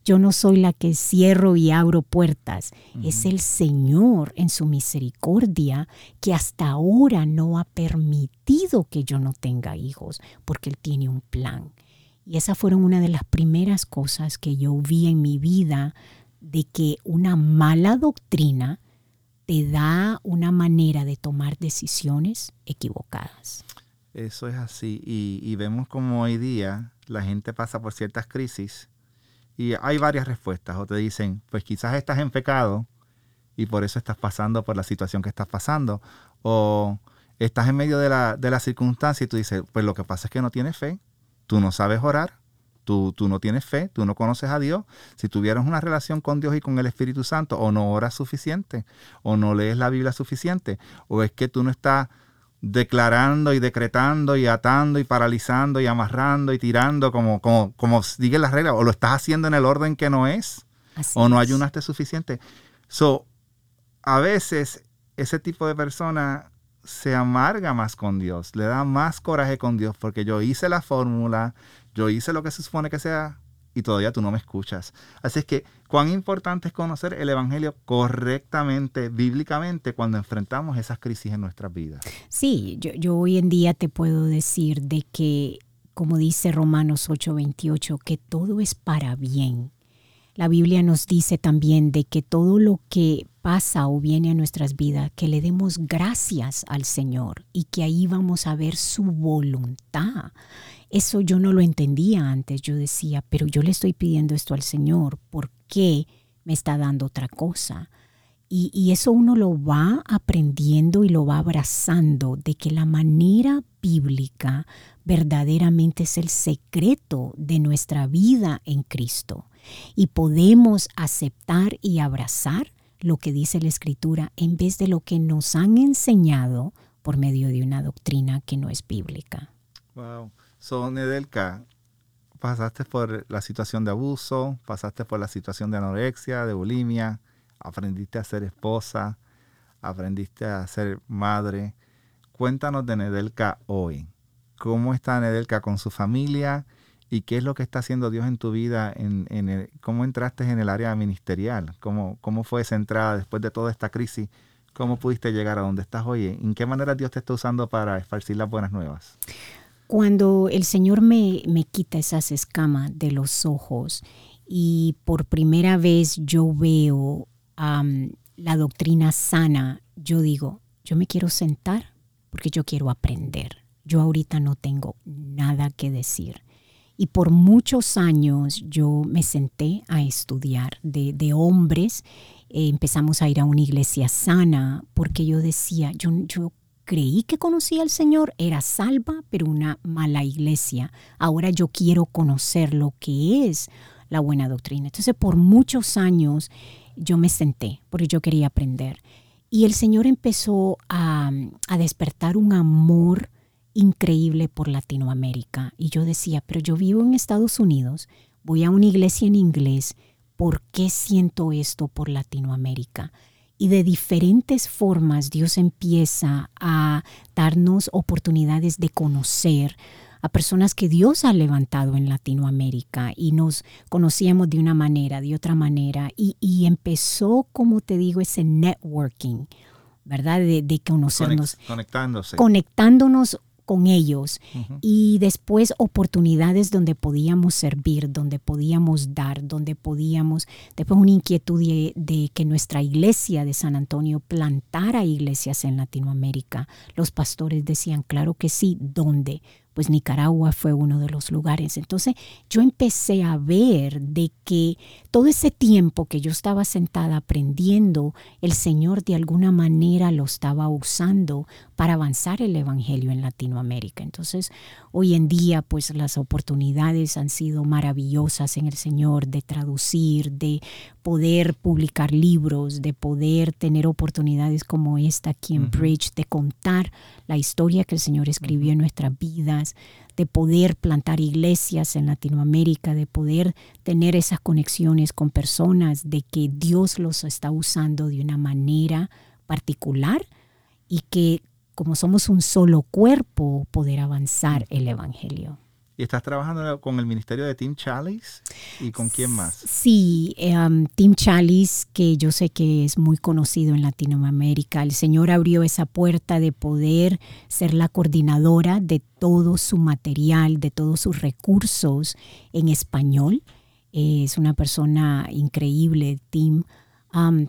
Yo no soy la que cierro y abro puertas. Es el Señor en su misericordia que hasta ahora no ha permitido que yo no tenga hijos, porque Él tiene un plan. Y esas fueron una de las primeras cosas que yo vi en mi vida de que una mala doctrina te da una manera de tomar decisiones equivocadas. Eso es así. Y, vemos como hoy día la gente pasa por ciertas crisis y hay varias respuestas. O te dicen, pues quizás estás en pecado y por eso estás pasando por la situación que estás pasando. O estás en medio de la, de la circunstancia y tú dices, pues lo que pasa es que no tienes fe tú no sabes orar, tú, tú no tienes fe, tú no conoces a Dios. Si tuvieras una relación con Dios y con el Espíritu Santo, o no oras suficiente, o no lees la Biblia suficiente, o es que tú no estás declarando y decretando y atando y paralizando y amarrando y tirando como, como, como sigue las reglas, o lo estás haciendo en el orden que no es, o no ayunaste suficiente. So, a veces ese tipo de persona se amarga más con Dios, le da más coraje con Dios porque yo hice la fórmula, yo hice lo que se supone que sea y todavía tú no me escuchas. Así es que cuán importante es conocer el Evangelio correctamente, bíblicamente, cuando enfrentamos esas crisis en nuestras vidas. Sí, yo, hoy en día te puedo decir de que, como dice Romanos 8:28, que todo es para bien la Biblia nos dice también de que todo lo que pasa o viene a nuestras vidas, que le demos gracias al Señor y que ahí vamos a ver su voluntad. Eso yo no lo entendía antes. Yo decía, pero yo le estoy pidiendo esto al Señor, ¿por qué me está dando otra cosa? Y, y, eso uno lo va aprendiendo y lo va abrazando, de que la manera bíblica verdaderamente es el secreto de nuestra vida en Cristo y podemos aceptar y abrazar lo que dice la escritura en vez de lo que nos han enseñado por medio de una doctrina que no es bíblica. Wow. So, Nedelka, pasaste por la situación de abuso, pasaste por la situación de anorexia, de bulimia, aprendiste a ser esposa, aprendiste a ser madre. Cuéntanos de Nedelka hoy. ¿Cómo está Nedelka con su familia ¿Y qué es lo que está haciendo Dios en tu vida? En, en ¿Cómo entraste en el área ministerial? ¿Cómo, ¿Cómo fue esa entrada después de toda esta crisis? ¿Cómo pudiste llegar a donde estás hoy? ¿En qué manera Dios te está usando para esparcir las buenas nuevas? Cuando el Señor me, me quita esas escamas de los ojos y por primera vez yo veo la doctrina sana, yo digo, yo me quiero sentar porque yo quiero aprender. Yo ahorita no tengo nada que decir. Y por muchos años yo me senté a estudiar de, hombres. Eh, empezamos a ir a una iglesia sana porque yo decía, yo, yo creí que conocía al Señor, era salva, pero una mala iglesia. Ahora yo quiero conocer lo que es la buena doctrina. Entonces por muchos años yo me senté porque yo quería aprender. Y el Señor empezó a, a despertar un amor increíble por Latinoamérica. Y yo decía, pero yo vivo en Estados Unidos, voy a una iglesia en inglés, ¿por qué siento esto por Latinoamérica? Y de diferentes formas Dios empieza a darnos oportunidades de conocer a personas que Dios ha levantado en Latinoamérica y nos conocíamos de una manera, de otra manera, y, empezó, como te digo, ese networking, ¿verdad? De, de conocernos. Conectándose. Conectándonos con ellos y después oportunidades donde podíamos servir, donde podíamos dar, donde podíamos, después una inquietud de, de, que nuestra iglesia de San Antonio plantara iglesias en Latinoamérica. Los pastores decían, claro que sí, ¿dónde? Pues Nicaragua fue uno de los lugares. Entonces yo empecé a ver de que todo ese tiempo que yo estaba sentada aprendiendo, el Señor de alguna manera lo estaba usando para avanzar el Evangelio en Latinoamérica. Entonces hoy en día pues las oportunidades han sido maravillosas en el Señor de traducir, de poder publicar libros, de poder tener oportunidades como esta aquí en Bridge, de contar la historia que el Señor escribió en nuestras vidas, de poder plantar iglesias en Latinoamérica, de poder tener esas conexiones con personas, de que Dios los está usando de una manera particular y que como somos un solo cuerpo, poder avanzar el Evangelio. ¿Y estás trabajando con el ministerio de Tim Chalice? ¿Y con quién más? Sí, um, Tim Chalice, que yo sé que es muy conocido en Latinoamérica. El Señor abrió esa puerta de poder ser la coordinadora de todo su material, de todos sus recursos en español. es una persona increíble, Tim.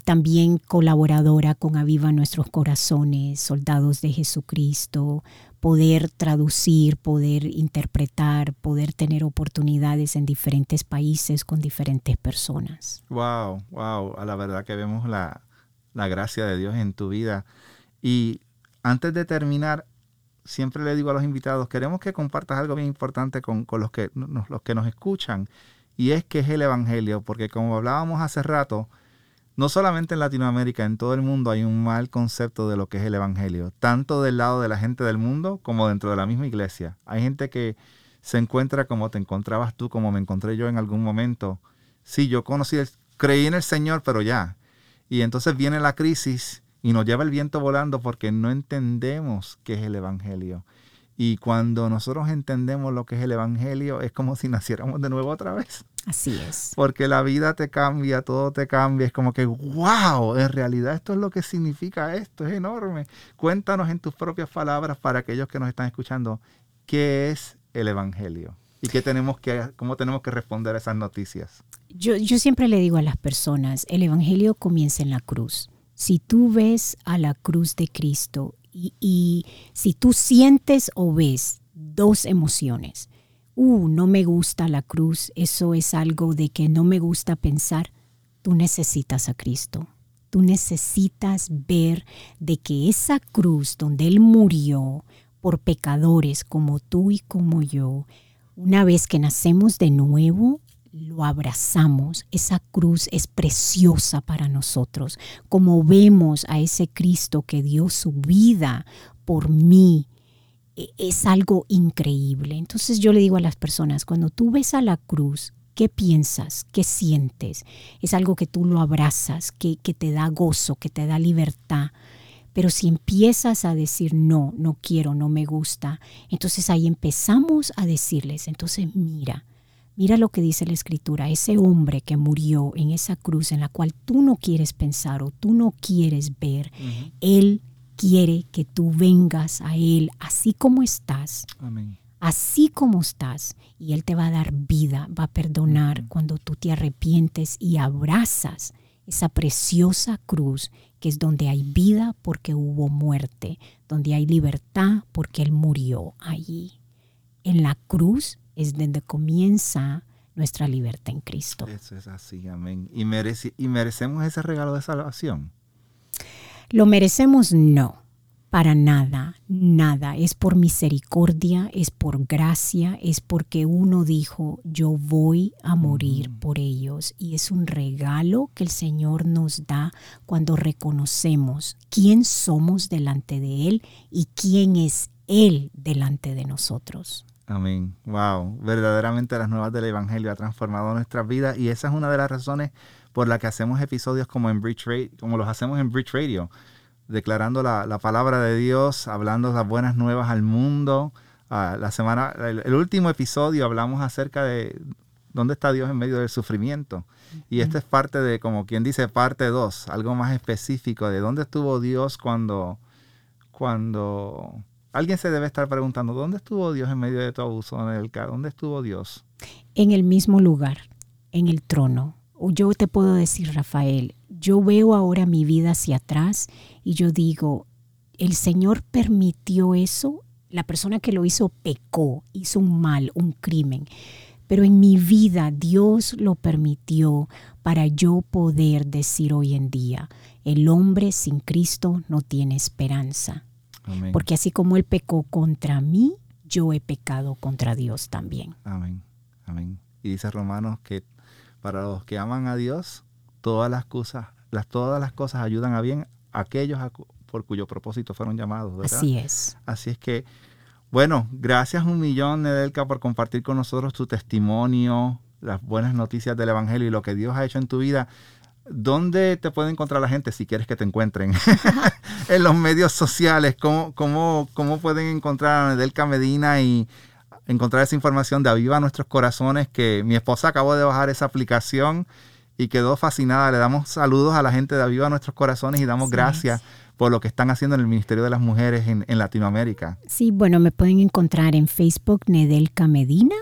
También colaboradora con Aviva Nuestros Corazones, Soldados de Jesucristo, poder traducir, poder interpretar, poder tener oportunidades en diferentes países con diferentes personas. Wow, wow, a la verdad que vemos la, gracia de Dios en tu vida. Y antes de terminar, siempre le digo a los invitados, queremos que compartas algo bien importante con, los, que, los que nos escuchan, y es que es el Evangelio, porque como hablábamos hace rato, no solamente en Latinoamérica, en todo el mundo hay un mal concepto de lo que es el Evangelio, tanto del lado de la gente del mundo como dentro de la misma iglesia. Hay gente que se encuentra como te encontrabas tú, como me encontré yo en algún momento. Sí, yo conocí, creí en el Señor, pero ya. Y entonces viene la crisis y nos lleva el viento volando porque no entendemos qué es el Evangelio. Y cuando nosotros entendemos lo que es el Evangelio, es como si naciéramos de nuevo otra vez. Así es. Porque la vida te cambia, todo te cambia. Es como que, wow, en realidad esto es lo que significa esto, es enorme. Cuéntanos en tus propias palabras para aquellos que nos están escuchando, ¿qué es el Evangelio? ¿Y qué tenemos que, cómo tenemos que responder a esas noticias? Yo, yo siempre le digo a las personas, el Evangelio comienza en la cruz. Si tú ves a la cruz de Cristo y, y si tú sientes o ves dos emociones, uh, no me gusta la cruz, eso es algo de que no me gusta pensar, tú necesitas a Cristo. Tú necesitas ver de que esa cruz donde Él murió por pecadores como tú y como yo, una vez que nacemos de nuevo, lo abrazamos. Esa cruz es preciosa para nosotros. Como vemos a ese Cristo que dio su vida por mí, es algo increíble. Entonces yo le digo a las personas, cuando tú ves a la cruz, ¿qué piensas? ¿Qué sientes? Es algo que tú lo abrazas, que, que te da gozo, que te da libertad. Pero si empiezas a decir no, no quiero, no me gusta, entonces ahí empezamos a decirles, entonces mira, mira lo que dice la escritura, ese hombre que murió en esa cruz en la cual tú no quieres pensar o tú no quieres ver, él quiere que tú vengas a él así como estás. Así como estás, y Él te va a dar vida, va a perdonar cuando tú te arrepientes y abrazas esa preciosa cruz que es donde hay vida porque hubo muerte, donde hay libertad porque Él murió allí. En la cruz es donde comienza nuestra libertad en Cristo. Eso es así, amén. ¿Y, ¿Y merecemos ese regalo de salvación? Lo merecemos, no. Para nada, nada. Es por misericordia, es por gracia, es porque uno dijo, yo voy a morir por ellos. Y es un regalo que el Señor nos da cuando reconocemos quién somos delante de Él y quién es Él delante de nosotros. Amén. Wow. Verdaderamente las nuevas del Evangelio ha transformado nuestras vidas y esa es una de las razones por la que hacemos episodios como en Bridge Radio, como los hacemos en Bridge Radio declarando la, palabra de Dios, hablando las buenas nuevas al mundo. Ah, la semana, el, último episodio hablamos acerca de dónde está Dios en medio del sufrimiento. Y esta es parte de, como quien dice, parte 2, algo más específico de dónde estuvo Dios cuando, cuando alguien se debe estar preguntando, ¿dónde estuvo Dios en medio de tu abuso en el ¿Dónde estuvo Dios? En el mismo lugar, en el trono. Yo te puedo decir, Rafael, yo veo ahora mi vida hacia atrás y yo digo, el Señor permitió eso, la persona que lo hizo pecó, hizo un mal, un crimen, pero en mi vida Dios lo permitió para yo poder decir hoy en día, el hombre sin Cristo no tiene esperanza. Porque así como Él pecó contra mí, yo he pecado contra Dios también. Amén. Amén. Y dice Romanos que para los que aman a Dios, todas las cosas, las, todas las cosas ayudan a bien a aquellos por cuyo propósito fueron llamados. Así es. Así es que, bueno, gracias un millón, Nedelka, por compartir con nosotros tu testimonio, las buenas noticias del Evangelio y lo que Dios ha hecho en tu vida. ¿Dónde te puede encontrar la gente si quieres que te encuentren? en los medios sociales, ¿cómo, cómo, cómo pueden encontrar a Nedelka Medina y encontrar esa información de Aviva Nuestros Corazones? Que mi esposa acabó de bajar esa aplicación y quedó fascinada. Le damos saludos a la gente de Aviva Nuestros Corazones y damos gracias por lo que están haciendo en el Ministerio de las Mujeres en, Latinoamérica. Sí, bueno, me pueden encontrar en Facebook Nedelka Medina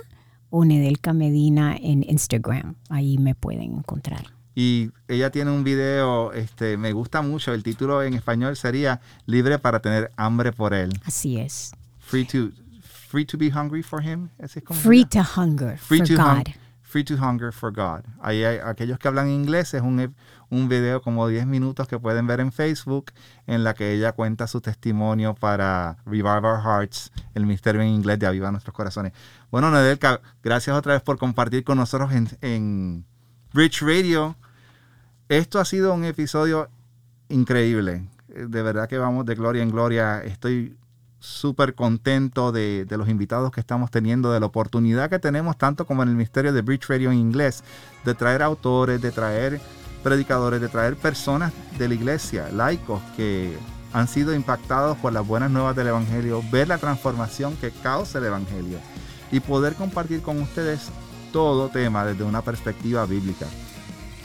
o Nedelka Medina en Instagram. Ahí me pueden encontrar. Y ella tiene un video, este, me gusta mucho, el título en español sería Libre para tener hambre por él. Así es. Free to, free to be hungry for him. free to hunger for God. Free to Hunger for God. Ahí hay aquellos que hablan inglés, es un, un video como 10 minutos que pueden ver en Facebook en la que ella cuenta su testimonio para Revive Our Hearts, el misterio en inglés de Aviva Nuestros Corazones. Bueno, Nedelka, gracias otra vez por compartir con nosotros en, en Rich Radio. Esto ha sido un episodio increíble. De verdad que vamos de gloria en gloria. Estoy súper contento de, los invitados que estamos teniendo, de la oportunidad que tenemos, tanto como en el misterio de Bridge Radio en inglés, de traer autores, de traer predicadores, de traer personas de la iglesia, laicos, que han sido impactados por las buenas nuevas del Evangelio, ver la transformación que causa el Evangelio y poder compartir con ustedes todo tema desde una perspectiva bíblica.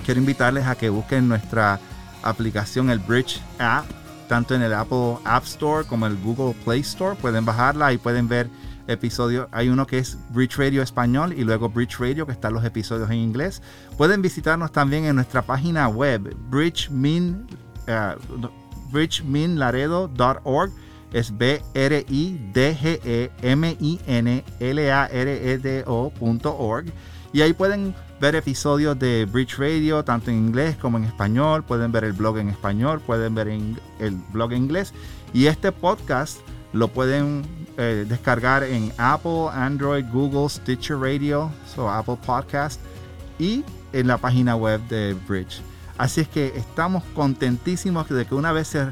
Quiero invitarles a que busquen nuestra aplicación, el Bridge App tanto en el Apple App Store como en el Google Play Store. Pueden bajarla y pueden ver episodios. Hay uno que es Bridge Radio Español y luego Bridge Radio, que están los episodios en inglés. Pueden visitarnos también en nuestra página web, bridgemin, uh, bridgeminlaredo.org. Es B-R-I-D-G-E-M-I-N-L-A-R-E-D-O.org. Y ahí pueden ver episodios de Bridge Radio, tanto en inglés como en español. Pueden ver el blog en español, pueden ver el blog en inglés. Y este podcast lo pueden eh, descargar en Apple, Android, Google, Stitcher Radio, so Apple Podcast y en la página web de Bridge. Así es que estamos contentísimos de que una vez se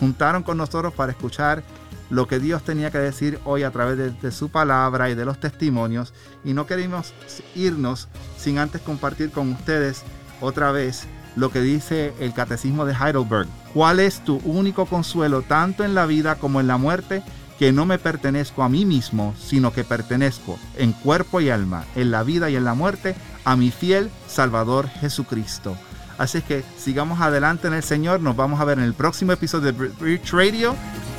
juntaron con nosotros para escuchar lo que Dios tenía que decir hoy a través de, su palabra y de los testimonios. Y no queremos irnos sin antes compartir con ustedes otra vez lo que dice el Catecismo de Heidelberg. ¿Cuál es tu único consuelo tanto en la vida como en la muerte? Que no me pertenezco a mí mismo, sino que pertenezco en cuerpo y alma, en la vida y en la muerte, a mi fiel Salvador Jesucristo. Así es que sigamos adelante en el Señor. Nos vamos a ver en el próximo episodio de Bridge Radio.